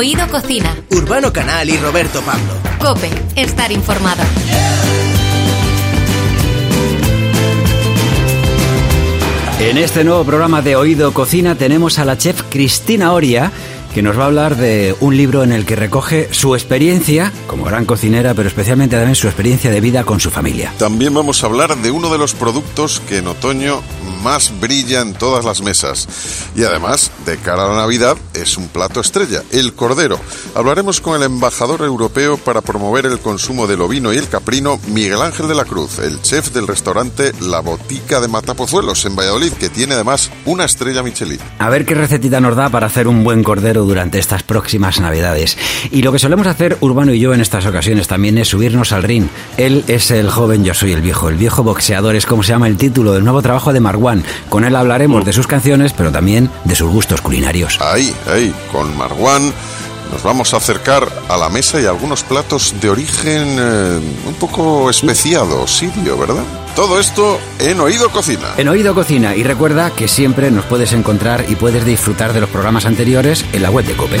Oído Cocina. Urbano Canal y Roberto Pablo. Cope, estar informado. En este nuevo programa de Oído Cocina tenemos a la chef Cristina Oria que nos va a hablar de un libro en el que recoge su experiencia como gran cocinera, pero especialmente también su experiencia de vida con su familia. También vamos a hablar de uno de los productos que en otoño más brilla en todas las mesas. Y además, de cara a la Navidad, es un plato estrella, el cordero. Hablaremos con el embajador europeo para promover el consumo del ovino y el caprino, Miguel Ángel de la Cruz, el chef del restaurante La Botica de Matapozuelos en Valladolid, que tiene además una estrella Michelin. A ver qué recetita nos da para hacer un buen cordero durante estas próximas Navidades. Y lo que solemos hacer Urbano y yo en estas ocasiones también es subirnos al ring. Él es el joven, yo soy el viejo. El viejo boxeador es como se llama el título del nuevo trabajo de Marwan con él hablaremos de sus canciones, pero también de sus gustos culinarios. Ahí, ahí, con Marwan nos vamos a acercar a la mesa y a algunos platos de origen eh, un poco especiado, sirio, ¿verdad? Todo esto en Oído Cocina. En Oído Cocina. Y recuerda que siempre nos puedes encontrar y puedes disfrutar de los programas anteriores en la web de Cope.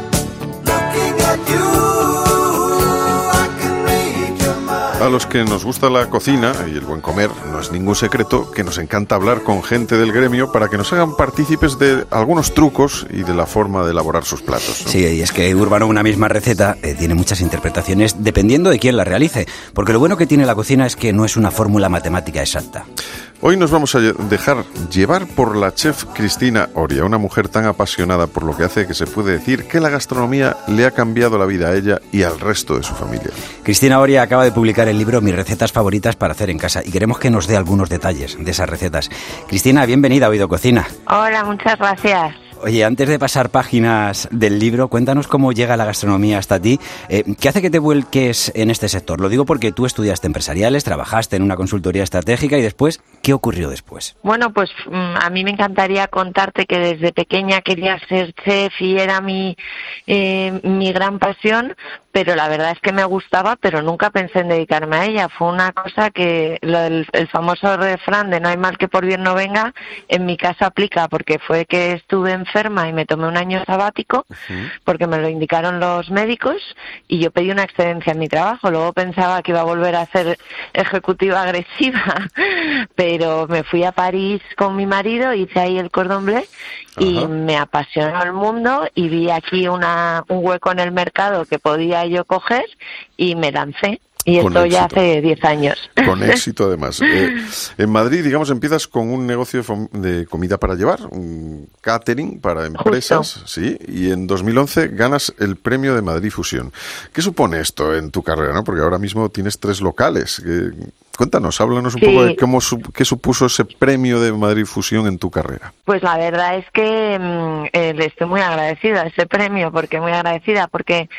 A los que nos gusta la cocina y el buen comer, no es ningún secreto que nos encanta hablar con gente del gremio para que nos hagan partícipes de algunos trucos y de la forma de elaborar sus platos. Sí, y es que Urbano una misma receta eh, tiene muchas interpretaciones dependiendo de quién la realice, porque lo bueno que tiene la cocina es que no es una fórmula matemática exacta. Hoy nos vamos a dejar llevar por la chef Cristina Oria, una mujer tan apasionada por lo que hace que se puede decir que la gastronomía le ha cambiado la vida a ella y al resto de su familia. Cristina Oria acaba de publicar el libro Mis recetas favoritas para hacer en casa y queremos que nos dé algunos detalles de esas recetas. Cristina, bienvenida a Oído Cocina. Hola, muchas gracias. Oye, antes de pasar páginas del libro, cuéntanos cómo llega la gastronomía hasta ti. Eh, ¿Qué hace que te vuelques en este sector? Lo digo porque tú estudiaste empresariales, trabajaste en una consultoría estratégica y después, ¿qué ocurrió después? Bueno, pues mm, a mí me encantaría contarte que desde pequeña quería ser chef y era mi, eh, mi gran pasión, pero la verdad es que me gustaba, pero nunca pensé en dedicarme a ella. Fue una cosa que el, famoso refrán de no hay mal que por bien no venga, en mi caso aplica, porque fue que estuve enferma y me tomé un año sabático, porque me lo indicaron los médicos, y yo pedí una excedencia en mi trabajo. Luego pensaba que iba a volver a ser ejecutiva agresiva, pero me fui a París con mi marido, hice ahí el cordón bleu, y me apasionó el mundo y vi aquí una, un hueco en el mercado que podía yo coger y me lancé. Y esto ya hace 10 años. Con éxito, además. Eh, en Madrid, digamos, empiezas con un negocio de, comida para llevar, un catering para empresas, ¿sí? Y en 2011 ganas el premio de Madrid Fusión. ¿Qué supone esto en tu carrera, no? Porque ahora mismo tienes tres locales. Cuéntanos, háblanos un poco de cómo qué supuso ese premio de Madrid Fusión en tu carrera. Pues la verdad es que mm, eh, le estoy muy agradecida a ese premio, porque muy agradecida, porque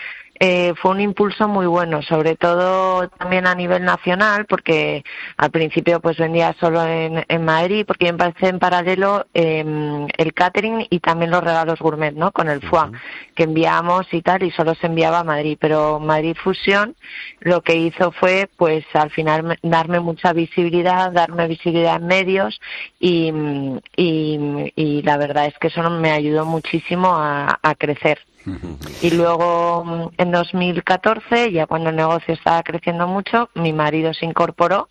eh, fue un impulso muy bueno, sobre todo también a nivel nacional, porque al principio pues vendía solo en, en Madrid, porque yo empecé en paralelo em, el catering y también los regalos gourmet, ¿no? Con el foie, que enviamos y tal, y solo se enviaba a Madrid. Pero Madrid Fusión lo que hizo fue, pues al final darme mucha visibilidad, darme visibilidad en medios y, y, la verdad es que eso me ayudó muchísimo a crecer. Y luego en 2014, ya cuando el negocio estaba creciendo mucho, mi marido se incorporó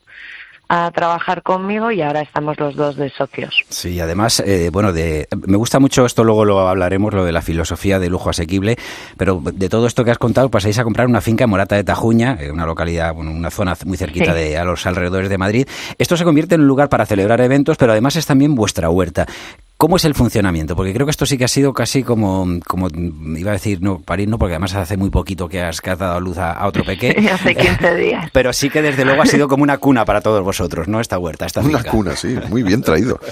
a trabajar conmigo y ahora estamos los dos de socios. Sí, además, eh, bueno, de, me gusta mucho esto, luego lo hablaremos, lo de la filosofía de lujo asequible, pero de todo esto que has contado, pasáis a comprar una finca en Morata de Tajuña, eh, una localidad, bueno, una zona muy cerquita de a los alrededores de Madrid. Esto se convierte en un lugar para celebrar eventos, pero además es también vuestra huerta. ¿Cómo es el funcionamiento? Porque creo que esto sí que ha sido casi como, como iba a decir, no, París no, porque además hace muy poquito que has, dado luz a, otro pequeño. hace 15 días. Pero sí que desde luego ha sido como una cuna para todos vosotros, ¿no? Esta huerta, esta Una cuna, sí, muy bien traído.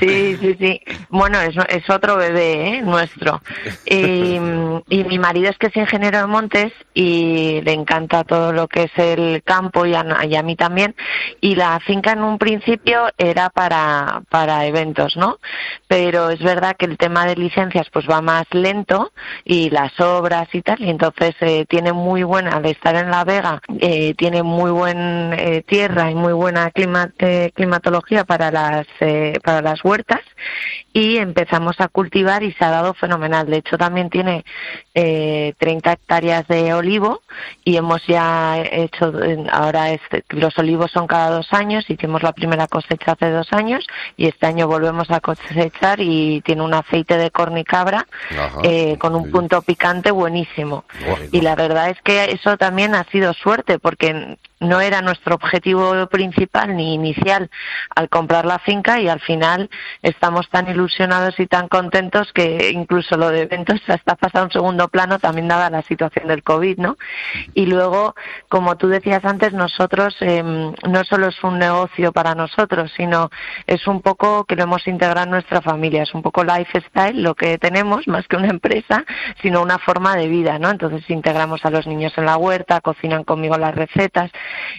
Sí, sí, sí. Bueno, es, es otro bebé, ¿eh? Nuestro. Y, y, mi marido es que es ingeniero de montes y le encanta todo lo que es el campo y a, y a mí también. Y la finca en un principio era para, para eventos, ¿no? ¿No? Pero es verdad que el tema de licencias pues va más lento y las obras y tal, y entonces eh, tiene muy buena, de estar en La Vega, eh, tiene muy buena eh, tierra y muy buena clima, climatología para las, para las huertas y empezamos a cultivar y se ha dado fenomenal. De hecho, también tiene eh, 30 hectáreas de olivo y hemos ya hecho, ahora los olivos son cada dos años, hicimos la primera cosecha hace dos años y este año volvemos a cosechar y tiene un aceite de cornicabra eh, con un punto picante buenísimo. Y la verdad es que eso también ha sido suerte porque no era nuestro objetivo principal ni inicial al comprar la finca y al final estamos tan ilusionados y tan contentos que incluso lo de eventos está pasado a un segundo plano también dada la situación del COVID, ¿no? Y luego, como tú decías antes, nosotros em, no solo es un negocio para nosotros, sino es un poco que lo hemos integrado en nuestra familia, es un poco lifestyle lo que tenemos, más que una empresa, sino una forma de vida, ¿no? Entonces integramos a los niños en la huerta, cocinan conmigo las recetas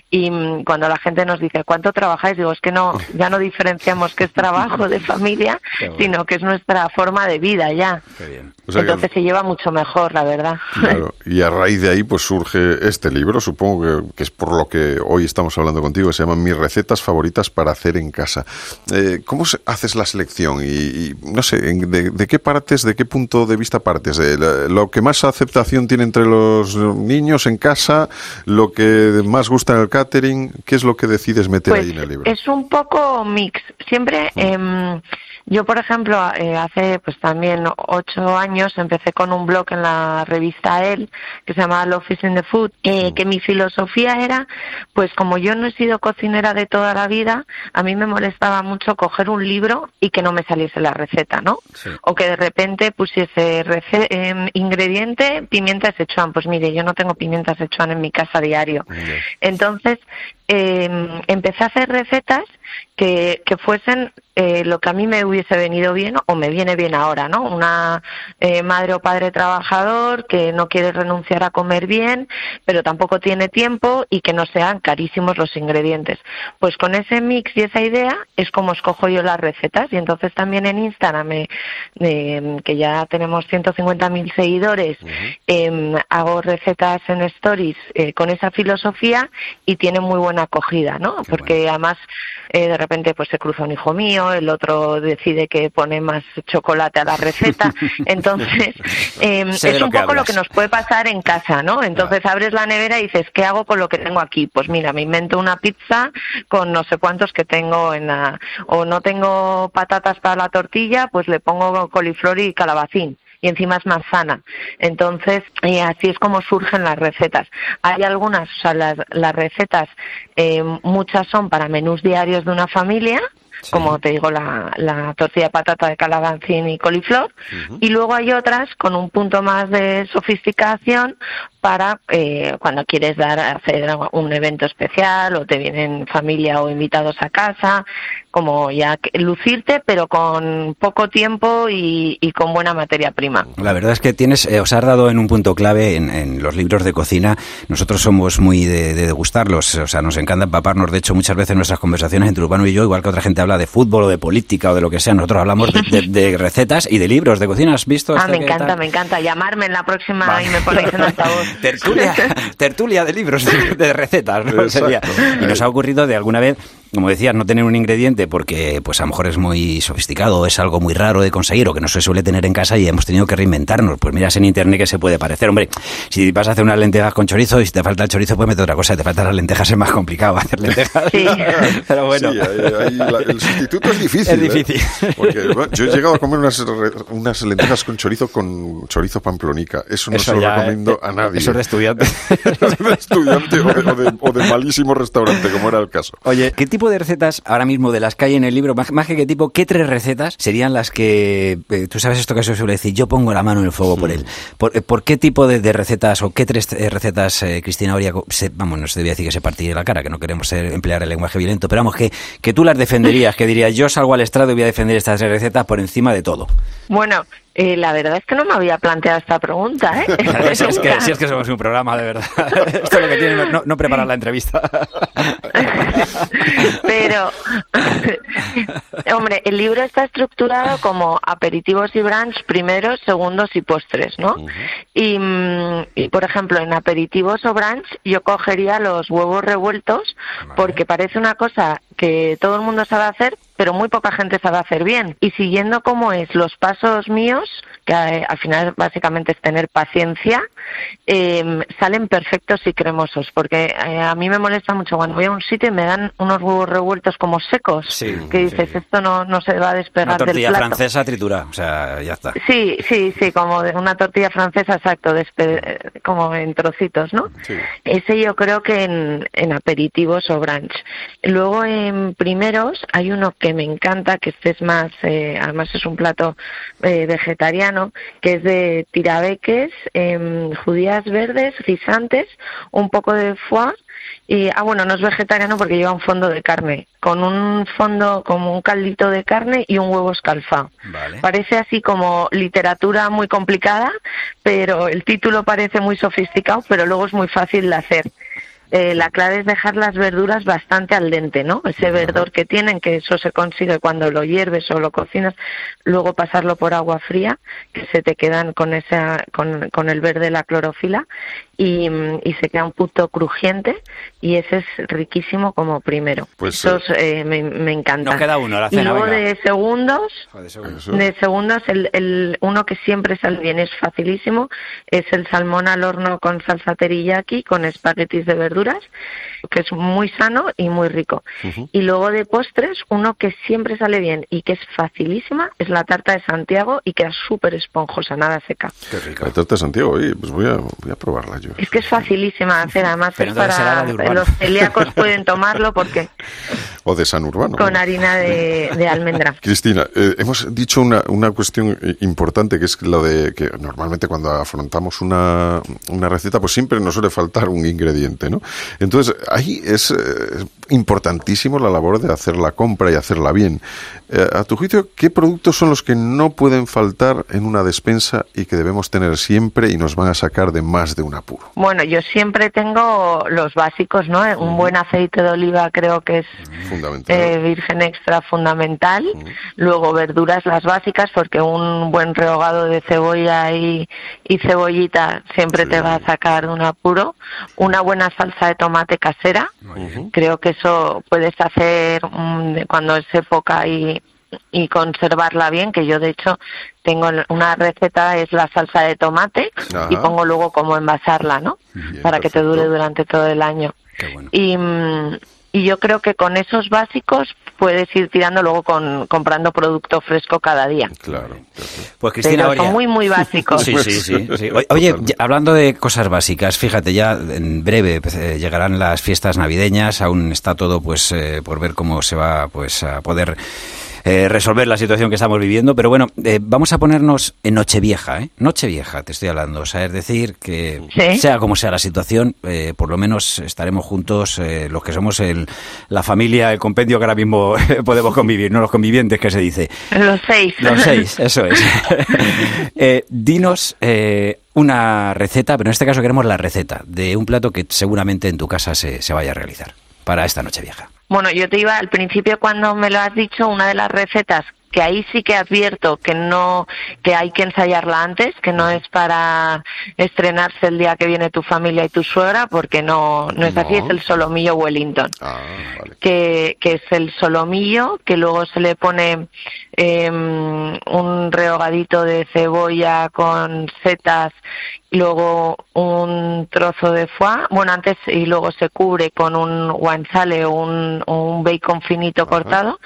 y mm, cuando la gente nos dice cuánto trabajáis, digo, es que no, ya no diferenciamos que es trabajo de familia, sino que es nuestra forma de vida ya. Entonces se lleva mucho mejor, la verdad. y a raíz de ahí pues surge este libro, supongo que, es por lo que hoy estamos hablando contigo, que se llama Mis recetas favoritas para hacer en casa. Eh, ¿Cómo haces la selección? Y, no sé, de, qué partes, de qué punto de vista partes? De lo que más aceptación tiene entre los niños en casa, lo que más gusta en el catering, ¿qué es lo que decides meter pues ahí en el libro? Es un poco mix. Siempre... Mm. Yo, por ejemplo, eh, hace pues también ocho años empecé con un blog en la revista El que se llamaba Love is in the Food, eh, que mi filosofía era, pues como yo no he sido cocinera de toda la vida, a mí me molestaba mucho coger un libro y que no me saliese la receta, ¿no? O que de repente pusiese eh, ingrediente pimientas Sichuan. Pues mire, yo no tengo pimientas Sichuan en mi casa diario. Entonces, eh, empecé a hacer recetas que, que fuesen eh, lo que a mí me hubiese venido bien o me viene bien ahora, ¿no? Una eh, madre o padre trabajador que no quiere renunciar a comer bien, pero tampoco tiene tiempo y que no sean carísimos los ingredientes. Pues con ese mix y esa idea es como escojo yo las recetas y entonces también en Instagram, eh, que ya tenemos 150.000 seguidores, em, hago recetas en stories con esa filosofía y tiene muy buena acogida, ¿no? Porque además eh, de repente pues se cruza un hijo mío, el otro decide que pone más chocolate a la receta. Entonces, em, es un poco lo que nos puede pasar en casa, ¿no? Entonces abres la nevera y dices, ¿qué hago con lo que tengo aquí? Pues mira, me invento una pizza con no sé cuántos que tengo en la... o no tengo patatas para la tortilla, pues le pongo coliflor y calabacín y encima es más sana. Entonces, y así es como surgen las recetas. Hay algunas, o sea, las, las recetas, eh, muchas son para menús diarios de una familia, como te digo, la, la, tortilla de patata de calabacín y coliflor. Y luego hay otras con un punto más de sofisticación para eh, cuando quieres dar hacer un evento especial o te vienen familia o invitados a casa, como ya lucirte, pero con poco tiempo y, con buena materia prima. La verdad es que tienes, eh, os has dado en un punto clave en, los libros de cocina. Nosotros somos muy de, de, degustarlos, o sea, nos encanta empaparnos. De hecho, muchas veces nuestras conversaciones entre Urbano y yo, igual que otra gente habla de fútbol o de política o de lo que sea, nosotros hablamos de, recetas y de libros de cocina. ¿Has visto? Ah, me encanta, me encanta. Llamarme en la próxima y me ponéis en altavoz. tertulia, de libros, de, recetas, Y nos ha ocurrido de alguna vez como decías, no tener un ingrediente porque pues a lo mejor es muy sofisticado, es algo muy raro de conseguir o que no se suele tener en casa y hemos tenido que reinventarnos. Pues miras en internet que se puede parecer. Hombre, si vas a hacer unas lentejas con chorizo y si te falta el chorizo, pues mete otra cosa. Si te faltan las lentejas es más complicado hacer lentejas. Sí. Pero bueno. el sustituto es difícil. Es ¿eh? yo he llegado a comer unas, lentejas con chorizo con chorizo pamplonica. Eso no se lo recomiendo a nadie. Eso es de estudiante. de estudiante o de, o de malísimo restaurante, como era el caso. Oye, ¿qué tipo de recetas ahora mismo de las que hay en el libro, más, que qué tipo, qué tres recetas serían las que, eh, tú sabes esto que se suele decir, yo pongo la mano en el fuego por él. ¿Por, eh, qué tipo de, recetas o qué tres eh, recetas Cristina habría, vamos, no se debía decir que se partiera la cara, que no queremos emplear el lenguaje violento, pero vamos, que, que tú las defenderías, que dirías, yo salgo al estrado y voy a defender estas tres recetas por encima de todo. Bueno, Eh, la verdad es que no me había planteado esta pregunta, ¿eh? es, es que, si es que somos un programa, de verdad. Esto es lo que tiene no, no preparar la entrevista. Pero, hombre, el libro está estructurado como aperitivos y brunch, primeros, segundos y postres, ¿no? y, mm, y, por ejemplo, en aperitivos o brunch yo cogería los huevos revueltos porque parece una cosa que todo el mundo sabe hacer, pero muy poca gente sabe hacer bien. Y siguiendo como es los pasos míos, que eh, al final básicamente es tener paciencia, eh, salen perfectos y cremosos. Porque eh, a mí me molesta mucho cuando voy a un sitio y me dan unos huevos revueltos como secos, Sí, que dices, sí. esto no, no se va a Una despegar del tortilla plato. francesa triturada, o sea, ya está. Sí, sí, sí, como de una tortilla francesa, exacto, despe- eh, como en trocitos, ¿no? Sí. Ese yo creo que en, en aperitivos o brunch. Luego en primeros hay uno que me encanta, que este es más, eh, además es un plato eh, que es de tirabeques, em, judías verdes, guisantes, un poco de foie y, ah, bueno, no es vegetariano porque lleva un fondo de carne, con un fondo como un caldito de carne y un huevo escalfado. Vale. Parece así como literatura muy complicada, pero el título parece muy sofisticado, pero luego es muy fácil de hacer. Eh, la clave es dejar las verduras bastante al dente, ¿no? Ese verdor que tienen, que eso se consigue cuando lo hierves o lo cocinas, luego pasarlo por agua fría, que se te quedan con esa, con, con el verde la clorofila y, y se queda un punto crujiente y ese es riquísimo como primero. Pues, Esos eh, me, me encantan. Nos queda uno, la y cena, luego venga. de segundos, Joder, de segundos, el, el uno que siempre sale bien, es facilísimo, es el salmón al horno con salsa teriyaki, con espaguetis de verduras, que es muy sano y muy rico. Y luego de postres, uno que siempre sale bien y que es facilísima, es la tarta de Santiago y queda súper esponjosa, nada seca. Qué rico. La tarta de Santiago, oye, pues voy a, voy a probarla yo. Es que es facilísima de hacer, además Pero es para la los celíacos pueden tomarlo porque O de San Urbano. con harina de, de almendra. Cristina, eh, hemos dicho una, una cuestión eh, importante que es lo de que normalmente cuando afrontamos una, una receta pues siempre nos suele faltar un ingrediente, ¿no? Entonces ahí es eh, importantísimo la labor de hacer la compra y hacerla bien. Eh, a tu juicio, ¿qué productos son los que no pueden faltar en una despensa y que debemos tener siempre y nos van a sacar de más de un Bueno, yo siempre tengo los básicos, ¿no? Un buen aceite de oliva creo que es Fundamental. eh, virgen extra fundamental. Luego verduras las básicas porque un buen rehogado de cebolla y, y cebollita siempre te va a sacar de un apuro. Una buena salsa de tomate casera. Creo que eso puedes hacer mm, cuando es época y y conservarla bien, que yo de hecho tengo una receta, es la salsa de tomate Ajá. y pongo luego cómo envasarla, ¿no? Bien, Para que te dure durante todo el año. Qué bueno. Y, mm, y yo creo que con esos básicos puedes ir tirando luego con comprando producto fresco cada día. Claro. claro. Pues Cristina Pero son muy, muy básicos. Sí, sí, sí. Oye, hablando de cosas básicas, fíjate, ya en breve pues, eh, llegarán las fiestas navideñas, aún está todo pues eh, por ver cómo se va pues a poder eh, resolver la situación que estamos viviendo, pero bueno, eh, vamos a ponernos en Nochevieja, ¿eh? Nochevieja, te estoy hablando, o sea, es decir, que Sí. sea como sea la situación, eh, por lo menos estaremos juntos eh, los que somos el, la familia, el compendio que ahora mismo podemos convivir, no los convivientes que se dice. Los seis. Los seis, eso es. Dinos una receta, pero en este caso queremos la receta de un plato que seguramente en tu casa se, se vaya a realizar para esta noche vieja. Bueno, yo te iba al principio cuando me lo has dicho, una de las recetas que ahí sí que advierto que no que hay que ensayarla antes, que no es para estrenarse el día que viene tu familia y tu suegra, porque no no es así, es el solomillo Wellington. Ah, vale. que, que es el solomillo, que luego se le pone eh, un rehogadito de cebolla con setas, y luego un trozo de foie, bueno, antes y luego se cubre con un guanciale o un, un bacon finito cortado,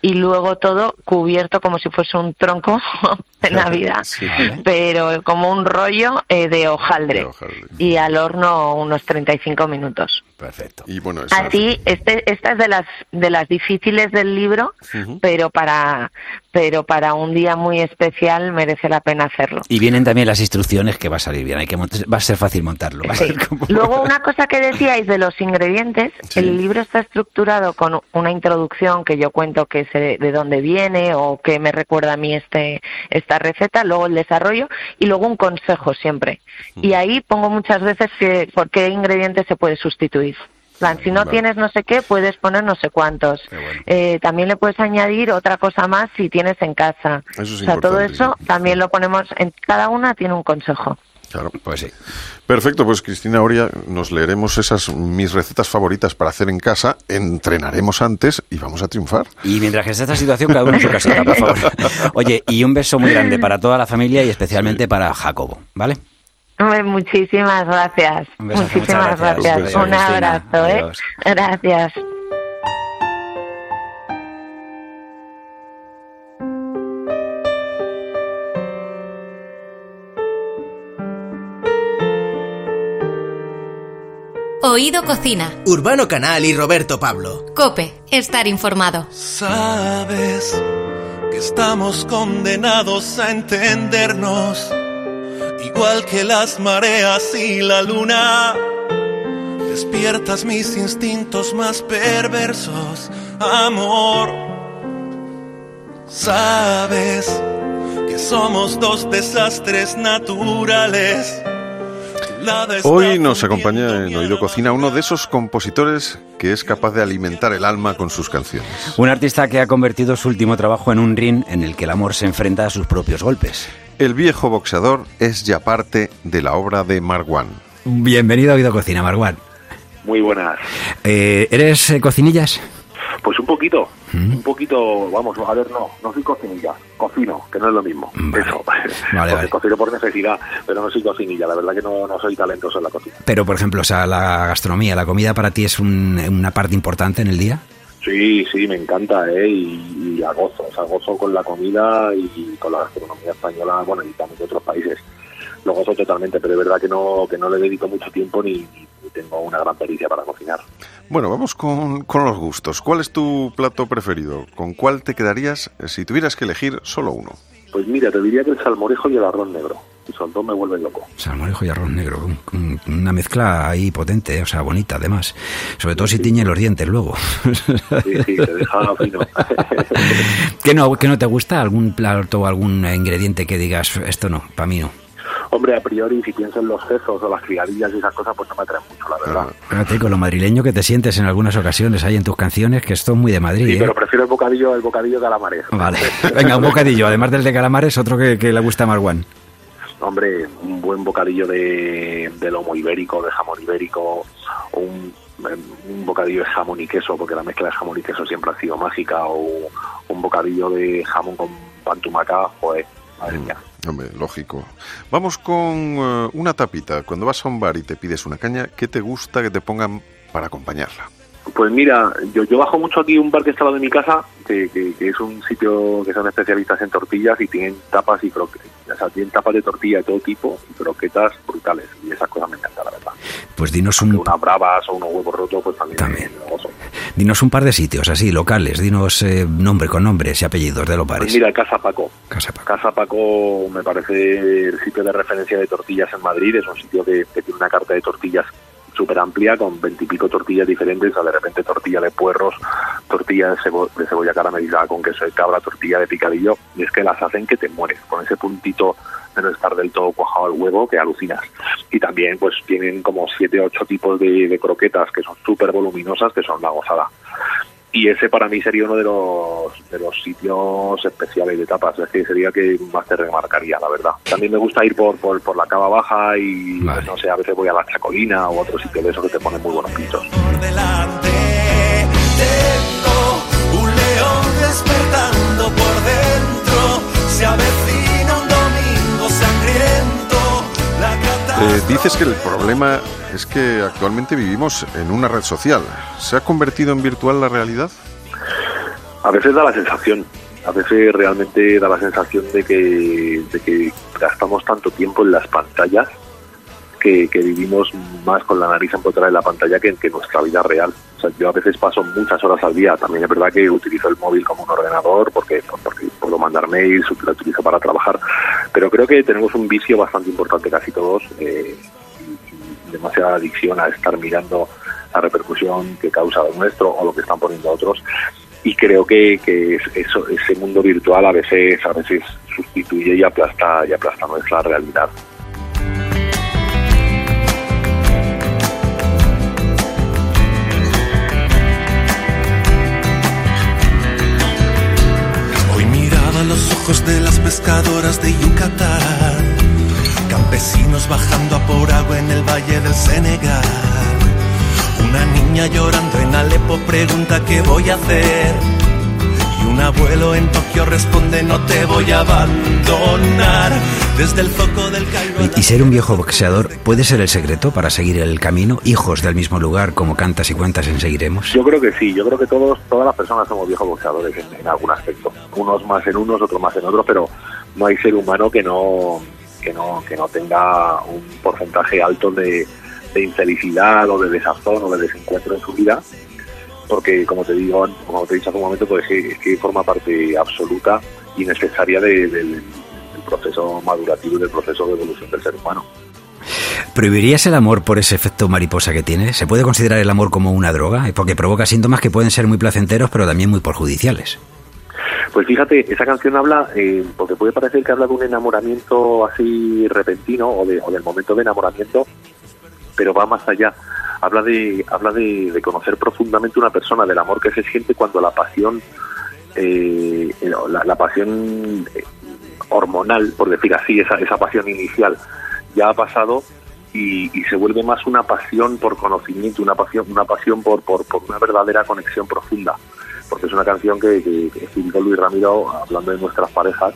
y luego todo cubierto como si fuese un tronco de Navidad, Sí. pero como un rollo eh, de hojaldre. De hojaldre. Y al horno unos 35 minutos. Perfecto. Y bueno, esa- Así, este, esta es de las de las difíciles del libro, pero para pero para un día muy especial merece la pena hacerlo. Y vienen también las instrucciones que va a salir bien. Hay que va a ser fácil montarlo. Va a Sí. ser como- Luego, una cosa que decíais de los ingredientes, Sí. el libro está estructurado con una introducción que yo cuento que sé de dónde viene o que me recuerda a mí este, esta receta, luego el desarrollo y luego un consejo siempre. Y ahí pongo muchas veces que por qué ingrediente se puede sustituir. Plan, si no Vale. tienes no sé qué, puedes poner no sé cuántos. Bueno. Eh, también le puedes añadir otra cosa más si tienes en casa. Eso es o sea, todo eso también lo ponemos, en cada una tiene un consejo. Claro. Pues sí. Perfecto, pues Cristina Oria, nos leeremos esas mis recetas favoritas para hacer en casa, entrenaremos antes y vamos a triunfar. Y mientras que esté esta situación, cada uno en su casita, por favor. Oye, y un beso muy grande para toda la familia y especialmente para Jacobo, ¿vale? Muchísimas gracias. Un besazo, Muchísimas gracias. gracias. Un beso, Un Cristina. abrazo, ¿eh? Adiós. Gracias. Oído Cocina. Urbano Canal y Roberto Pablo. Cope, estar informado. Sabes que estamos condenados a entendernos, igual que las mareas y la luna. Despiertas mis instintos más perversos, amor. Sabes que somos dos desastres naturales. Hoy nos acompaña en Oído Cocina uno de esos compositores que es capaz de alimentar el alma con sus canciones. Un artista que ha convertido su último trabajo en un ring en el que el amor se enfrenta a sus propios golpes. El viejo boxeador es ya parte de la obra de Marwan. Bienvenido a Oído Cocina, Marwan. Muy buenas. Eh, ¿Eres eh, cocinillas? Pues un poquito, ¿Mm? un poquito, vamos, a ver, no, no soy cocinilla, cocino, que no es lo mismo. Vale. Eso. Vale, vale. Cocino por necesidad, pero no soy cocinilla, la verdad que no, no soy talentoso en la cocina. Pero, por ejemplo, o sea, la gastronomía, la comida para ti es un- una parte importante en el día. Sí, sí, me encanta, ¿eh? Y, a gozo, o sea, gozo con la comida y con la gastronomía española, bueno, y también de otros países. Lo gozo totalmente, pero es verdad que no, que no le dedico mucho tiempo ni, ni tengo una gran pericia para cocinar. Bueno, vamos con, con los gustos. ¿Cuál es tu plato preferido? ¿Con cuál te quedarías si tuvieras que elegir solo uno? Pues mira, te diría que el salmorejo y el arroz negro. Esos dos me vuelven loco. Salmorejo y arroz negro, un- un- una mezcla ahí potente, o sea, bonita además. Sobre todo si tiñe los dientes luego. Sí, sí, te deja fino. ¿Qué no, qué no te gusta? ¿Algún plato o algún ingrediente que digas, esto no, para mí no? Hombre, a priori, si pienso en los sesos o las criadillas y esas cosas, pues no me atraen mucho, la verdad. Fíjate con lo madrileño que te sientes en algunas ocasiones ahí en tus canciones, que esto es muy de Madrid, Sí, ¿eh? pero prefiero el bocadillo, el bocadillo de calamares. Vale, venga, un bocadillo, además del de calamares, otro que, que le gusta a Marwan. Hombre, un buen bocadillo de, de lomo ibérico, de jamón ibérico, o un, un bocadillo de jamón y queso, porque la mezcla de jamón y queso siempre ha sido mágica, o un bocadillo de jamón con pan tumaca, joder, madre mía. Hombre, lógico. Vamos con eh, una tapita. Cuando vas a un bar y te pides una caña, ¿qué te gusta que te pongan para acompañarla? Pues mira, yo, yo bajo mucho aquí un bar que está al lado de mi casa, que, que- que es un sitio que son especialistas en tortillas y tienen tapas y croquetas. O sea, tienen tapas de tortilla de todo tipo y croquetas brutales. Y esas cosas me encantan, la verdad. Pues dinos un, unas bravas o unos huevos rotos, pues también, También. dinos un par de sitios así, locales, dinos eh, nombre con nombres y apellidos de los Pues bares. mira, Casa Paco. Casa Paco. Casa Paco me parece el sitio de referencia de tortillas en Madrid. Es un sitio que, que tiene una carta de tortillas súper amplia con veintipico tortillas diferentes. O sea, de repente tortilla de puerros, tortilla de, cebo- de cebolla caramelizada con queso de cabra, tortilla de picadillo. Y es que las hacen que te mueres con ese puntito de no estar del todo cuajado el huevo que alucinas. Y también pues tienen como siete ocho tipos de, de croquetas que son súper voluminosas, que son la gozada y ese para mí sería uno de los de los sitios especiales de tapas es que sería que más te remarcaría la verdad también me gusta ir por por, por la cava baja y Vale. no sé a veces voy a la chacolina o otro sitio de esos que te ponen muy buenos pinchos por delante. Tengo un león despertando por dentro. Se avecina un domingo sangriento. Eh, dices que el problema es que actualmente vivimos en una red social. ¿Se ha convertido en virtual la realidad? a veces da la sensación a veces realmente da la sensación de que de que gastamos tanto tiempo en las pantallas que, vivimos más con la nariz en contra de la pantalla que, que nuestra vida real. Yo a veces paso muchas horas al día. También es verdad que utilizo el móvil como un ordenador porque, porque puedo mandar mails, lo utilizo para trabajar. Pero creo que tenemos un vicio bastante importante casi todos. Eh, demasiada adicción a estar mirando la repercusión que causa lo nuestro o lo que están poniendo otros y creo que, que eso, ese mundo virtual a veces a veces sustituye y aplasta y aplasta nuestra realidad. Pescadoras de Yucatán, campesinos bajando a por agua en el valle del Senegal una niña llorando en Alepo pregunta qué voy a hacer. Y un abuelo en Tokio responde no te voy a abandonar. Desde el foco del Cairo. Y, ser un viejo boxeador puede ser el secreto para seguir el camino, hijos del mismo lugar como cantas y cuentas en Seguiremos. Yo creo que sí, yo creo que todos, todas las personas somos viejos boxeadores en, algún aspecto. Unos más en unos, otros más en otros, pero no hay ser humano que no, que no, que no tenga un porcentaje alto de, de infelicidad o de desazón o de desencuentro en su vida, porque como te digo, como te he dicho hace un momento, pues es que, forma parte absoluta y necesaria del proceso madurativo y del proceso de evolución del ser humano. ¿Prohibirías el amor por ese efecto mariposa que tiene? ¿Se puede considerar el amor como una droga? Porque provoca síntomas que pueden ser muy placenteros, pero también muy perjudiciales. Pues fíjate, esa canción habla, eh, porque puede parecer que habla de un enamoramiento así repentino o, de, o del momento de enamoramiento, pero va más allá. Habla de, habla de, conocer profundamente una persona, del amor que se siente cuando la pasión, eh, la, pasión eh, hormonal, por decir así, esa, esa pasión inicial, ya ha pasado y, se vuelve más una pasión por conocimiento, una pasión, una pasión por, por, una verdadera conexión profunda. Porque es una canción que, que, Luis Ramiro, hablando de nuestras parejas,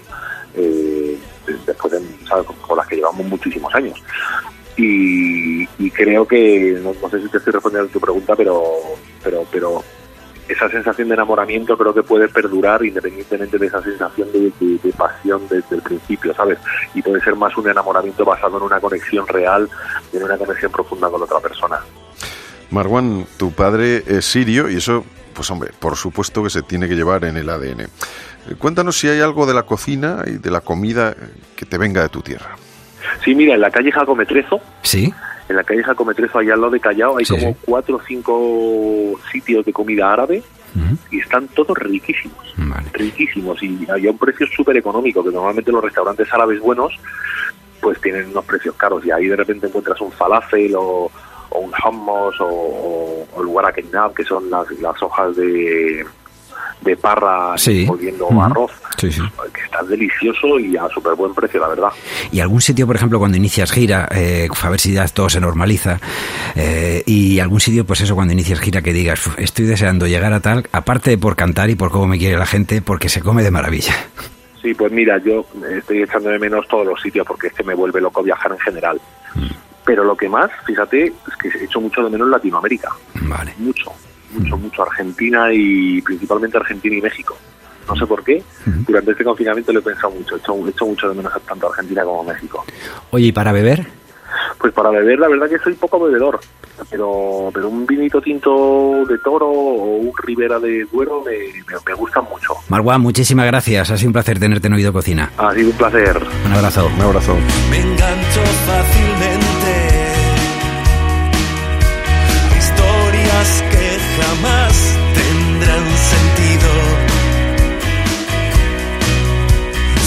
eh, después de, con las que llevamos muchísimos años y, creo que no, sé si te estoy respondiendo a tu pregunta pero pero pero esa sensación de enamoramiento creo que puede perdurar independientemente de esa sensación de, pasión desde el principio, ¿sabes? Y puede ser más un enamoramiento basado en una conexión real y en una conexión profunda con otra persona. Marwan, tu padre es sirio y eso, pues hombre, por supuesto que se tiene que llevar en el ADN. Cuéntanos si hay algo de la cocina y de la comida que te venga de tu tierra. Sí, mira, en la calle Jacometrezo. Sí. En la calle Jacometrezo, allá al lado de Callao, hay como cuatro o cinco sitios de comida árabe y están todos riquísimos. Riquísimos y hay un precio súper económico, que normalmente los restaurantes árabes buenos pues tienen unos precios caros y ahí de repente encuentras un falafel o, un hummus o, o, el warakeinab, que son las, las hojas de de parra volviendo arroz, que está delicioso y a súper buen precio, la verdad. ¿Y algún sitio, por ejemplo, cuando inicias gira, eh, a ver si ya todo se normaliza, eh, y algún sitio, pues eso, cuando inicias gira, que digas, estoy deseando llegar a tal, aparte por cantar y por cómo me quiere la gente, porque se come de maravilla? Sí, pues mira, yo estoy echando de menos todos los sitios porque es que me vuelve loco viajar en general. Mm. Pero lo que más, fíjate, es que he hecho mucho de menos Latinoamérica. Vale. Mucho mucho, mucho Argentina y principalmente Argentina y México. No sé por qué, durante este confinamiento lo he pensado mucho, he hecho, hecho mucho de menos tanto Argentina como México. Oye, ¿y para beber? Pues para beber la verdad que soy poco bebedor, pero pero un vinito tinto de toro o un Ribera de Duero me, me, gustan mucho. Marguán, muchísimas gracias, ha sido un placer tenerte en Oído Cocina. Ha sido un placer. Un abrazo. Un abrazo. Me engancho fácilmente. Jamás tendrán sentido.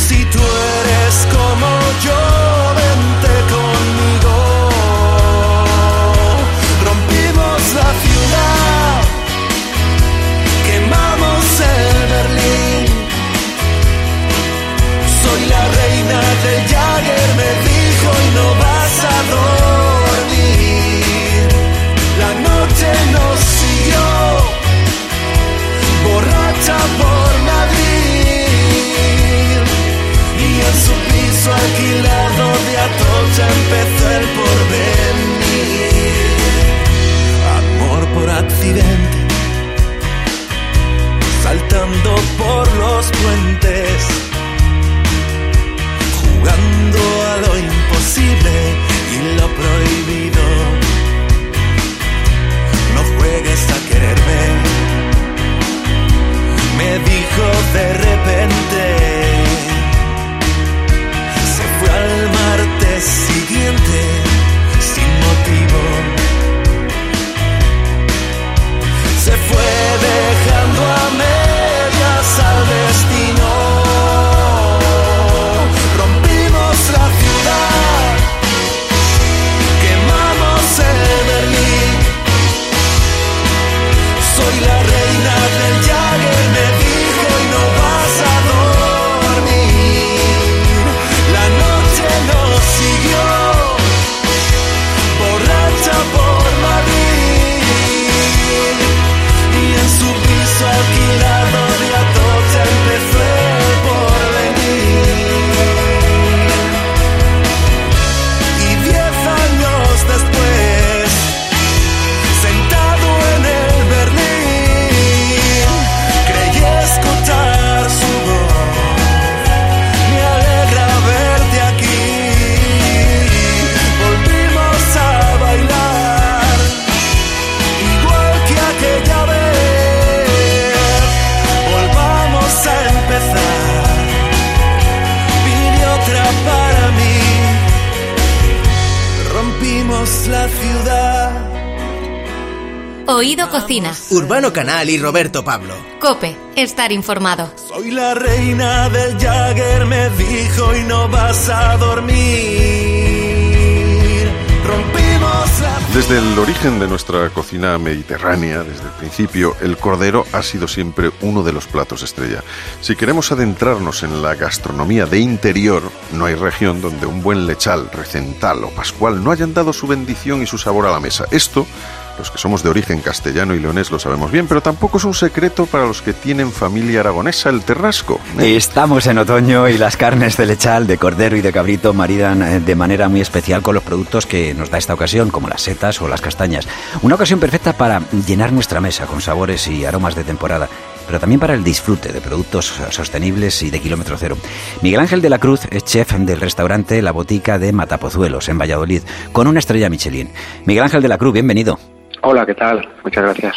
Si tú eres como yo, Canal y Roberto Pablo. Cope, estar informado. Soy la reina del Jagger, me dijo, y no vas a dormir. Rompimos la Desde el origen de nuestra cocina mediterránea, desde el principio, el cordero ha sido siempre uno de los platos estrella. Si queremos adentrarnos en la gastronomía de interior, no hay región donde un buen lechal, recental o pascual no hayan dado su bendición y su sabor a la mesa. Esto, los que somos de origen castellano y leonés lo sabemos bien, pero tampoco es un secreto para los que tienen familia aragonesa, el terrasco. ¿eh? Estamos en otoño y las carnes de lechal, de cordero y de cabrito maridan eh, de manera muy especial con los productos que nos da esta ocasión, como las setas o las castañas. Una ocasión perfecta para llenar nuestra mesa con sabores y aromas de temporada, pero también para el disfrute de productos sostenibles y de kilómetro cero. Miguel Ángel de la Cruz es chef del restaurante La Botica de Matapozuelos, en Valladolid, con una estrella Michelin. Miguel Ángel de la Cruz, bienvenido. Hola, ¿qué tal? Muchas gracias.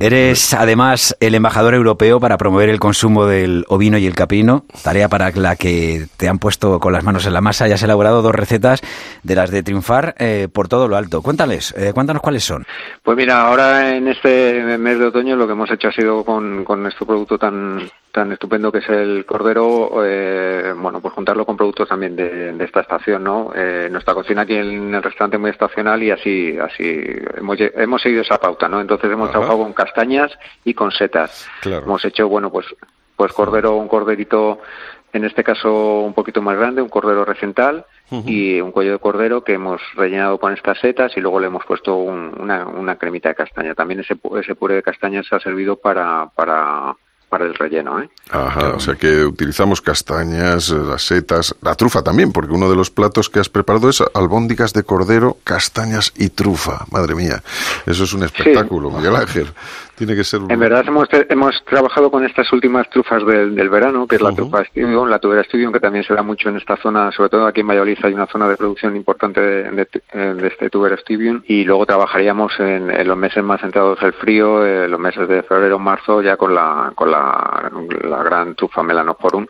Eres además el embajador europeo para promover el consumo del ovino y el caprino, tarea para la que te han puesto con las manos en la masa y has elaborado dos recetas de las de triunfar eh, por todo lo alto. Cuéntales, eh, cuéntanos cuáles son. Pues mira, ahora en este mes de otoño lo que hemos hecho ha sido con, con este producto tan tan estupendo que es el cordero, eh, bueno, pues juntarlo con productos también de, de esta estación, ¿no? Eh, nuestra cocina aquí en el restaurante es muy estacional y así, así hemos, hemos seguido esa pauta, ¿no? Entonces hemos Ajá. trabajado con castañas y con setas. Claro. Hemos hecho, bueno, pues, pues cordero, un corderito, en este caso un poquito más grande, un cordero recental y un cuello de cordero que hemos rellenado con estas setas y luego le hemos puesto un- una, una cremita de castaña. También ese, ese puré de castañas ha servido para, para, para el relleno, ¿eh? Ajá, o sea que utilizamos castañas, eh, las setas, la trufa también, porque uno de los platos que has preparado es albóndigas de cordero, castañas y trufa. Madre mía, eso es un espectáculo, Miguel Ángel. Tiene que ser un... En verdad hemos, hemos trabajado con estas últimas trufas del, del verano, que es la trufa Studium, la tubera Studium, que también se da mucho en esta zona, sobre todo aquí en Valladolid hay una zona de producción importante de, de- de este tubera Studium, y luego trabajaríamos en, en los meses más centrados el frío, eh, los meses de febrero, marzo, ya con la, con la, la gran trufa Melanosporum,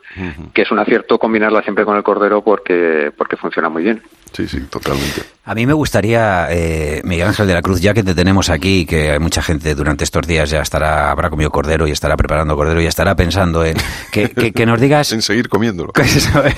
que es un acierto combinarla siempre con el cordero porque, porque funciona muy bien. Sí, sí, totalmente. A mí me gustaría, eh, Miguel Ángel de la Cruz, ya que te tenemos aquí, que hay mucha gente durante estos días ya estará, habrá comido cordero y estará preparando cordero y estará pensando en que, que- que nos digas En seguir comiéndolo. Eso es.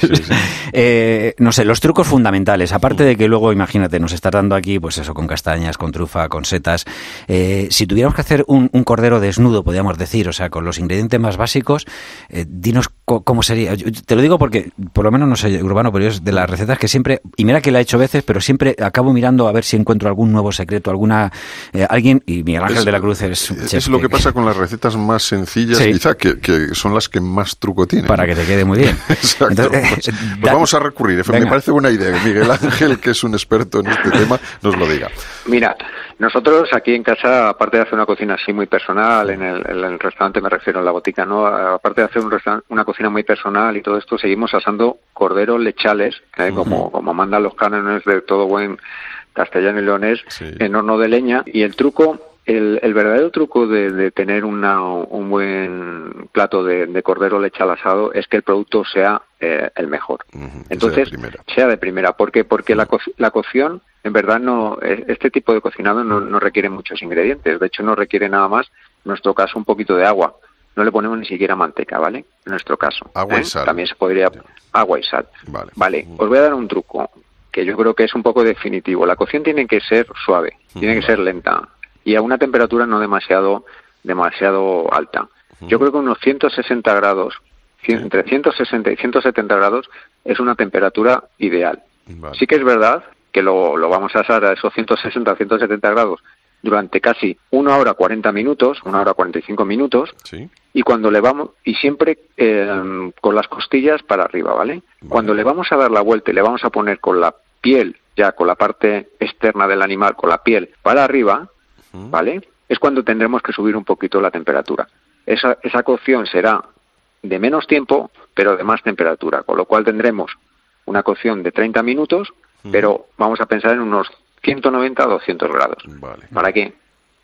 Eh, no sé, los trucos fundamentales. Aparte de que luego, imagínate, nos estás dando aquí, pues eso, con castañas, con trufa, con setas. Eh, si tuviéramos que hacer un, un cordero desnudo, podríamos decir, o sea, con los ingredientes más básicos, eh, dinos cómo sería. Yo- te lo digo porque, por lo menos, no sé, Urbano, pero es de las recetas que siempre, y mira que la he hecho veces, pero siempre acabo mirando a ver si encuentro algún nuevo secreto, alguna. eh, alguien, y Miguel Ángel Es- de la Cruz es. Es lo que pasa con las recetas más sencillas, Sí. quizá, que, que son las que más truco tienen. Para que te quede muy bien. Exacto. Entonces, pues, eh, pues da- vamos a recurrir. Me parece buena idea que Miguel Ángel, que es un experto en este tema, nos lo diga. Mira, nosotros aquí en casa, aparte de hacer una cocina así muy personal, en el, en el restaurante me refiero a la botica, ¿no? Aparte de hacer un una cocina muy personal y todo esto, seguimos asando corderos lechales, ¿eh? como, como mandan los cánones de todo buen castellano y leonés, Sí. en horno de leña. Y el truco, el, el verdadero truco de, de tener una, un buen plato de, de cordero lechal asado es que el producto sea eh, el mejor. Que sea de Entonces, primera. sea de primera. ¿Por qué? Porque la, co- la cocción, en verdad, no eh, este tipo de cocinado no, no requiere muchos ingredientes. De hecho, no requiere nada más, en nuestro caso, un poquito de agua. No le ponemos ni siquiera manteca, ¿vale? En nuestro caso. Agua y ¿eh? sal. También se podría... Agua y sal. Vale. Vale, os voy a dar un truco que yo creo que es un poco definitivo. La cocción tiene que ser suave, tiene que ser lenta y a una temperatura no demasiado demasiado alta. Yo creo que unos 160 grados, entre 160 y 170 grados es una temperatura ideal. Vale. Sí que es verdad que lo, lo vamos a asar a esos 160 170 grados durante casi una hora 40 minutos, una hora 45 minutos, Sí. y cuando le vamos y siempre eh, con las costillas para arriba, ¿vale? Cuando le vamos a dar la vuelta y le vamos a poner con la piel, ya con la parte externa del animal, con la piel para arriba, ¿vale? Es cuando tendremos que subir un poquito la temperatura. Esa, esa cocción será de menos tiempo, pero de más temperatura, con lo cual tendremos una cocción de 30 minutos, pero vamos a pensar en unos 190 a 200 grados. Vale. ¿Para qué?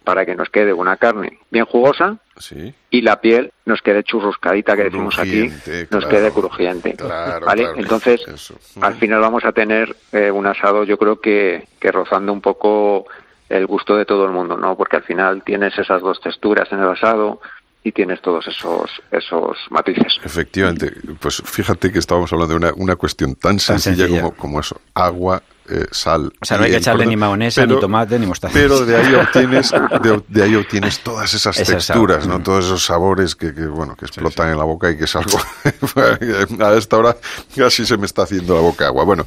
para que nos quede una carne bien jugosa Sí. y la piel nos quede churruscadita, que decimos aquí, nos claro. quede crujiente. Claro, ¿vale? claro. Entonces, Eso. al final vamos a tener eh, un asado, yo creo que, que rozando un poco el gusto de todo el mundo, ¿no? Porque al final tienes esas dos texturas en el asado y tienes todos esos esos matices. Efectivamente, pues fíjate que estábamos hablando de una, una cuestión tan sencilla, sencilla. Como, como eso, agua, eh, sal. O sea, no hay que echarle ni mahonesa, ni tomate, ni mostaza. Pero de ahí obtienes, de, de ahí obtienes todas esas Ese texturas. ¿no? Todos esos sabores que, que, bueno, que explotan en la boca y que es algo, a esta hora casi se me está haciendo la boca agua. Bueno,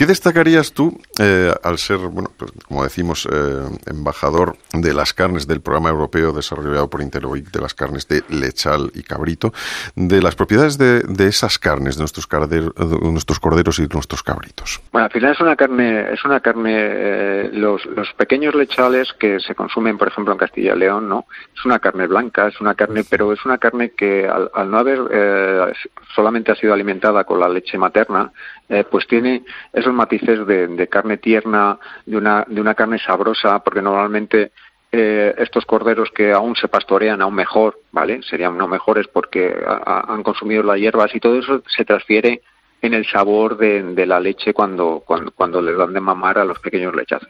¿Qué destacarías tú eh, al ser, bueno, pues, como decimos, eh, embajador de las carnes del programa europeo desarrollado por Interoic de las carnes de lechal y cabrito, de las propiedades de, de esas carnes, de nuestros, carder- de nuestros corderos y de nuestros cabritos? Bueno, al final es una carne, es una carne, eh, los, pequeños lechales que se consumen, por ejemplo, en Castilla y León, ¿no? Es una carne blanca, es una carne, pero es una carne que al, al no haber eh, solamente ha sido alimentada con la leche materna, eh, pues tiene esos matices de, de carne tierna, de una, de una carne sabrosa, porque normalmente eh, estos corderos que aún se pastorean aún mejor, ¿vale? Serían no mejores porque ha- ha- han consumido las hierbas y todo eso se transfiere en el sabor de, de la leche cuando, cuando, cuando les dan de mamar a los pequeños lechazos.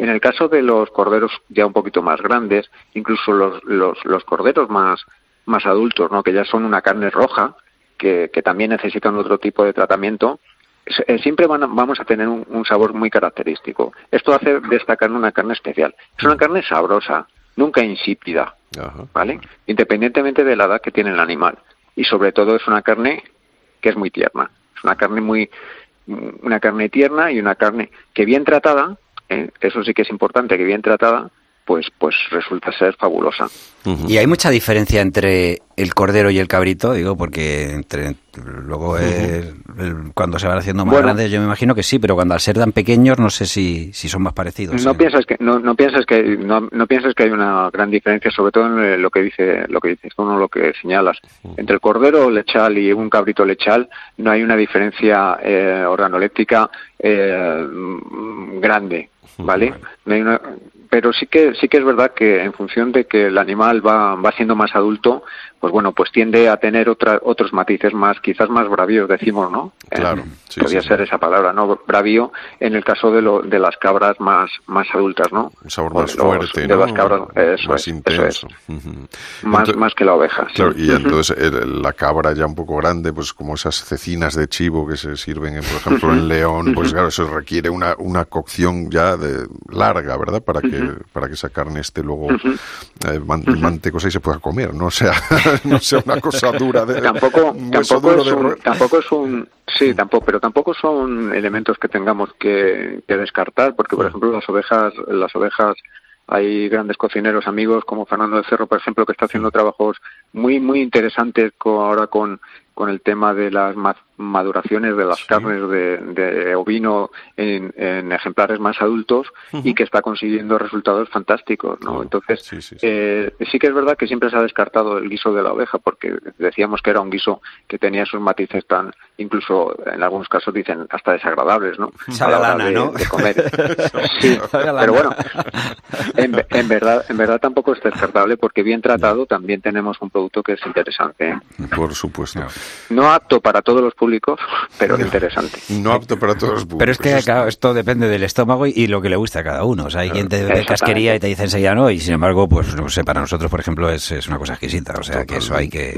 En el caso de los corderos ya un poquito más grandes, incluso los, los, los corderos más, más adultos, ¿no? que ya son una carne roja, que, que también necesitan otro tipo de tratamiento, siempre van a- vamos a tener un, un sabor muy característico. Esto hace destacar una carne especial. Es una carne sabrosa, nunca insípida, Ajá. ¿vale? Independientemente de la edad que tiene el animal. Y sobre todo es una carne que es muy tierna. Es una carne muy, una carne tierna y una carne que bien tratada, eh, eso sí que es importante, que bien tratada, pues, pues resulta ser fabulosa. Y hay mucha diferencia entre el cordero y el cabrito, digo, porque entre luego el- el- cuando se van haciendo más Bueno. grandes, yo me imagino que sí, pero cuando al ser tan pequeños no sé si, si son más parecidos. No ¿eh? piensas que no, no piensas que no, no piensas que hay una gran diferencia, sobre todo en eh, lo que dice lo que dices tú, no lo que señalas. Entre el cordero lechal y un cabrito lechal no hay una diferencia eh, organoléptica eh, mm, grande, ¿vale? No hay una- pero sí que sí que es verdad que en función de que el animal va, va siendo más adulto, pues bueno, pues tiende a tener otra, otros matices más, quizás más bravíos, decimos, ¿no? Claro, Eh, sí, podría sí, ser sí. esa palabra, ¿no? Bravío en el caso de, lo, de las cabras más, más adultas, ¿no? Un sabor más los- fuerte, de ¿no? las cabras, eso más es, intenso. eso es. Ujú. Más, que la oveja. sí. Claro, y entonces el- la cabra ya un poco grande, pues como esas cecinas de chivo que se sirven, en, por ejemplo, en León, pues claro, eso requiere una, una cocción ya de larga, ¿verdad? Para que, para que esa carne esté luego eh, man- mantecosa y se pueda comer, no sea, no sea una cosa dura de tampoco tampoco es un, tampoco es un sí tampoco pero tampoco son elementos que tengamos que, que descartar porque por ejemplo las ovejas las ovejas hay grandes cocineros amigos como Fernando de Cerro por ejemplo que está haciendo trabajos muy muy interesantes ahora con con el tema de las ma- maduraciones de las carnes de, de ovino en, en ejemplares más adultos y que está consiguiendo resultados fantásticos, ¿no? Claro. Entonces, Sí, sí, sí. eh, sí que es verdad que siempre se ha descartado el guiso de la oveja porque decíamos que era un guiso que tenía sus matices tan, incluso en algunos casos dicen hasta desagradables, ¿no? Sabe A la lana, de, ¿no? de comer. Sí, Sabe a lana. pero bueno, en, en verdad, en verdad tampoco es descartable porque bien tratado también tenemos un producto que es interesante. ¿eh? Por supuesto. No apto para todos los públicos, pero interesante. No apto para todos los públicos. Pero es que claro, esto depende del estómago y, y lo que le gusta a cada uno. O sea, hay quien te ve casquería y te dice enseguida no, y sin embargo, pues no sé, para nosotros, por ejemplo, es, es una cosa exquisita. O sea, que eso hay que,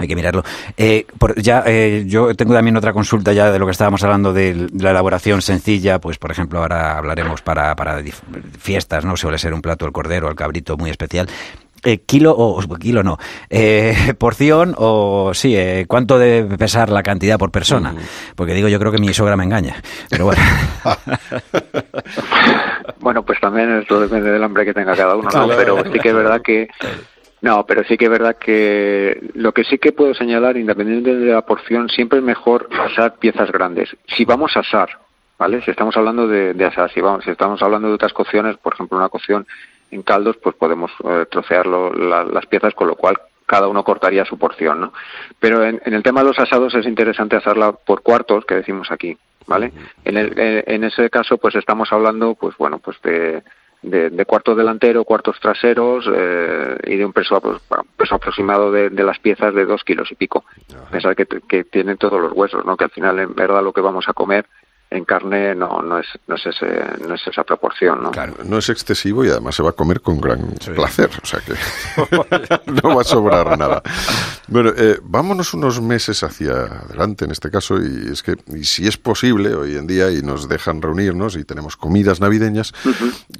hay que mirarlo. Eh, por- ya, eh, yo tengo también otra consulta ya de lo que estábamos hablando de, la elaboración sencilla. Pues, por ejemplo, ahora hablaremos para, para fiestas, ¿no? Suele ser un plato el cordero, el cabrito muy especial. Eh, kilo o kilo no eh, porción o sí eh, cuánto debe pesar la cantidad por persona porque digo yo creo que mi sogra me engaña pero bueno Bueno, pues también esto depende del hambre que tenga cada uno, ¿no? Pero sí que es verdad que no, pero sí que es verdad que lo que sí que puedo señalar, independientemente de la porción, siempre es mejor asar piezas grandes. Si vamos a asar, ¿vale? Si estamos hablando de, de asar, si, vamos, si estamos hablando de otras cocciones, por ejemplo, una cocción en caldos, pues podemos eh, trocearlo la- las piezas, con lo cual cada uno cortaría su porción, ¿no? Pero en, en el tema de los asados es interesante asarla por cuartos, que decimos aquí, ¿vale? en, el, eh, en ese caso, pues estamos hablando, pues bueno, pues de de, cuartos delantero, cuartos traseros eh, y de un peso, peso aproximado de, las piezas de dos kilos y pico. Pensar que, que tienen todos los huesos, ¿no? que al final en verdad lo que vamos a comer en carne no, no, es, no, es, ese, no es esa proporción. ¿no? Claro, no es excesivo y además se va a comer con gran placer, o sea que no va a sobrar nada. Bueno, eh, vámonos unos meses hacia adelante en este caso y es que, y si es posible hoy en día y nos dejan reunirnos y tenemos comidas navideñas,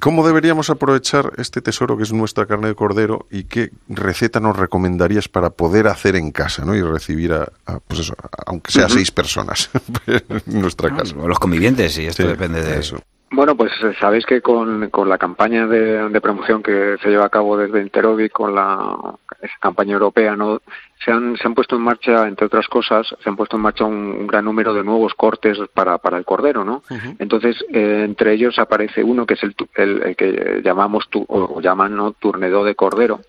¿cómo deberíamos aprovechar este tesoro que es nuestra carne de cordero y qué receta nos recomendarías para poder hacer en casa ¿no? y recibir a, pues eso, aunque sea seis personas en nuestra ah, casa? Convivientes y esto depende de eso. Bueno, pues eh, sabéis que con, con la campaña de, promoción que se lleva a cabo desde Interobi, con la campaña europea, ¿no? Se han, se han puesto en marcha, entre otras cosas, se han puesto en marcha un, gran número de nuevos cortes para, para el cordero, ¿no? Entonces, eh, entre ellos aparece uno que es el, el, que llamamos, tu, o llaman, ¿no? Turnedo de cordero,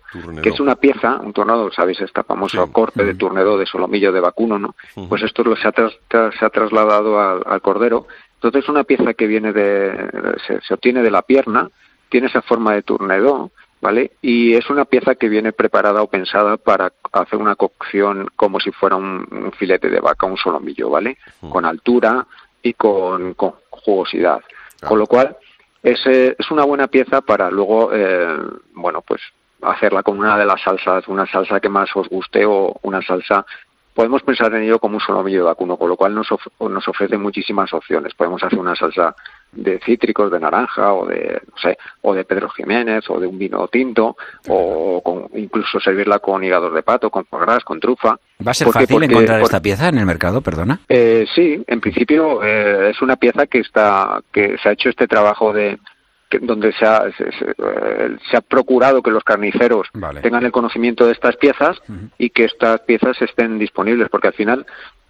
que es una pieza, un tornado, ¿sabéis? Este famoso corte de turnedo de solomillo de vacuno, ¿no? Pues esto lo se ha, se ha trasladado al cordero entonces una pieza que viene de, se, obtiene de la pierna, tiene esa forma de turnedo, ¿vale? Y es una pieza que viene preparada o pensada para hacer una cocción como si fuera un, filete de vaca, un solomillo, ¿vale? Con altura y con, jugosidad. Con lo cual, es, es una buena pieza para luego, eh, bueno, pues hacerla con una de las salsas, una salsa que más os guste o una salsa podemos pensar en ello como un solomillo de vacuno, con lo cual nos, nos ofrece muchísimas opciones. Podemos hacer una salsa de cítricos, de naranja, o de, no sé, o de Pedro Jiménez, o de un vino tinto, o con, incluso servirla con hígados de pato, con gras, con trufa. ¿Va a ser fácil encontrar esta pieza en el mercado, perdona? Eh, sí, en principio eh, es una pieza que está, que se ha hecho este trabajo de, donde se ha, eh, se, ha, procurado que los carniceros tengan el conocimiento de estas piezas y que estas piezas estén disponibles, porque al final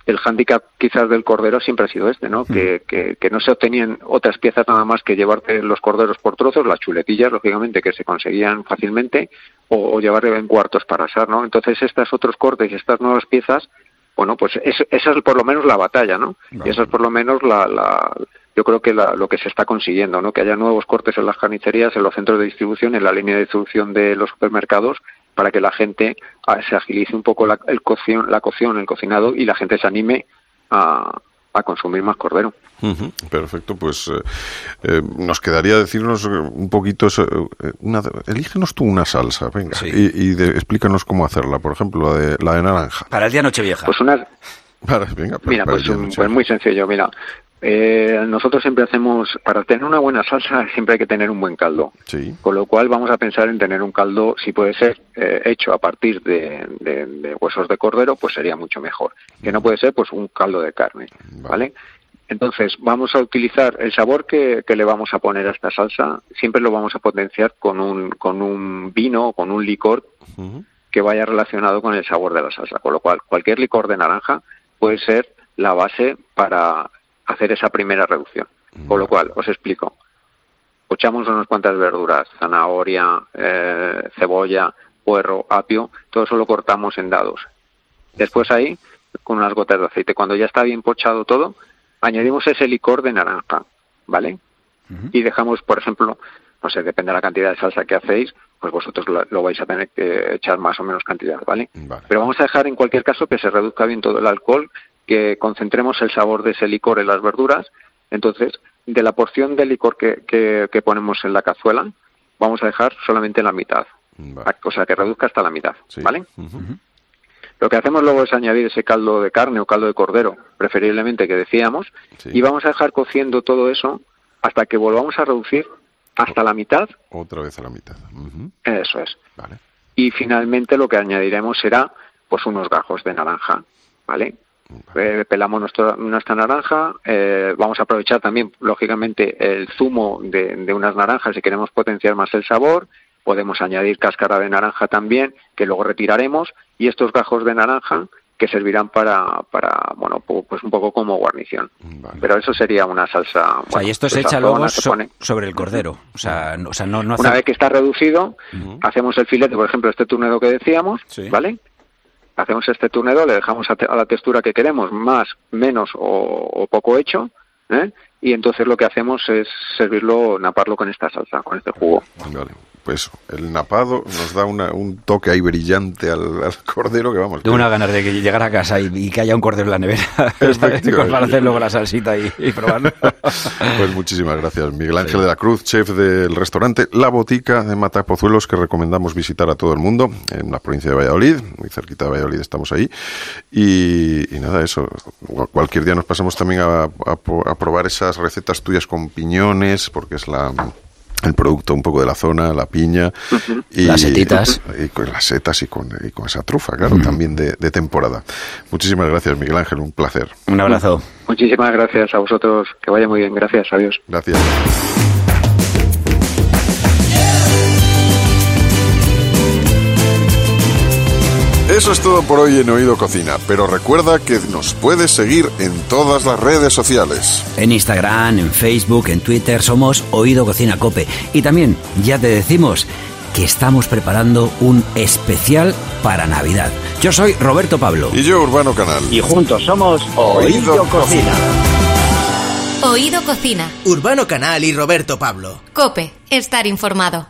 el hándicap quizás del cordero siempre ha sido este, ¿no? que, que, no se obtenían otras piezas nada más que llevarte los corderos por trozos, las chuletillas, lógicamente, que se conseguían fácilmente, o, llevarle en cuartos para asar, ¿no? Entonces, estos otros cortes y estas nuevas piezas, bueno, pues esa es por lo menos la batalla, ¿no? Y esa es por lo menos la, la yo creo que lo que se está consiguiendo, ¿no? que haya nuevos cortes en las carnicerías, en los centros de distribución, en la línea de distribución de los supermercados, para que la gente ah, se agilice un poco la, el cocción, la cocción, el cocinado y la gente se anime a, consumir más cordero. perfecto, pues eh, eh, nos quedaría decirnos un poquito, eh, una, elígenos tú una salsa, venga, y, explícanos cómo hacerla, por ejemplo, la de, la de naranja. Para el día Nochevieja. Pues una... venga, mira, pues, pues muy sencillo, mira, eh, nosotros siempre hacemos, para tener una buena salsa siempre hay que tener un buen caldo. Con lo cual vamos a pensar en tener un caldo, si puede ser eh, hecho a partir de, huesos de cordero, pues sería mucho mejor. Que no puede ser, pues un caldo de carne, ¿vale? Entonces vamos a utilizar el sabor que, le vamos a poner a esta salsa, siempre lo vamos a potenciar con un, con un vino o con un licor que vaya relacionado con el sabor de la salsa. Con lo cual, cualquier licor de naranja puede ser la base para hacer esa primera reducción. Con lo cual, os explico. Echamos unas cuantas verduras, zanahoria, eh, cebolla, puerro, apio, todo eso lo cortamos en dados. Después ahí, con unas gotas de aceite. Cuando ya está bien pochado todo, añadimos ese licor de naranja, ¿vale? Y dejamos, por ejemplo, no sé, depende de la cantidad de salsa que hacéis, pues vosotros lo, vais a tener que echar más o menos cantidad, ¿vale? Pero vamos a dejar en cualquier caso que se reduzca bien todo el alcohol que concentremos el sabor de ese licor en las verduras. Entonces, de la porción de licor que, que, ponemos en la cazuela, vamos a dejar solamente la mitad. O sea, que reduzca hasta la mitad, ¿vale? Lo que hacemos luego es añadir ese caldo de carne o caldo de cordero, preferiblemente que decíamos, y vamos a dejar cociendo todo eso hasta que volvamos a reducir hasta la mitad. Otra vez a la mitad. Eso es. Y finalmente lo que añadiremos será pues unos gajos de naranja, ¿vale? Eh, pelamos nuestra naranja, eh, vamos a aprovechar también, lógicamente, el zumo de, unas naranjas si queremos potenciar más el sabor, podemos añadir cáscara de naranja también, que luego retiraremos, y estos gajos de naranja que servirán para, para bueno, pues un poco como guarnición. Pero eso sería una salsa. O sea, y esto se echa luego sobre el cordero. O sea, no, o sea, no, Una vez que está reducido, hacemos el filete, por ejemplo, este turnedo que decíamos, ¿vale? Hacemos este turnedo, le dejamos a, la textura que queremos, más, menos o, poco hecho, ¿eh? y entonces lo que hacemos es servirlo, naparlo con esta salsa, con este jugo. Vale pues el napado nos da un toque ahí brillante al, cordero que vamos. Tengo una ganas de que llegar a casa y, que haya un cordero en la nevera para hacer luego la salsita y, probarlo. pues muchísimas gracias. Miguel Ángel de la Cruz, chef del restaurante La Botica de Matapozuelos, que recomendamos visitar a todo el mundo en la provincia de Valladolid, muy cerquita de Valladolid estamos ahí. Y, nada, eso, cualquier día nos pasamos también a, a probar esas recetas tuyas con piñones, porque es la el producto un poco de la zona, la piña y las setitas. Y, con las setas y con, esa trufa, claro, también de, de, temporada. Muchísimas gracias, Miguel Ángel, un placer. Un abrazo. Muchísimas gracias a vosotros, que vaya muy bien, gracias, adiós. Gracias. Eso es todo por hoy en Oído Cocina, pero recuerda que nos puedes seguir en todas las redes sociales. En Instagram, en Facebook, en Twitter somos Oído Cocina Cope. Y también ya te decimos que estamos preparando un especial para Navidad. Yo soy Roberto Pablo. Y yo, Urbano Canal. Y juntos somos Oído, Cocina. Oído Cocina. Urbano Canal y Roberto Pablo. Cope, estar informado.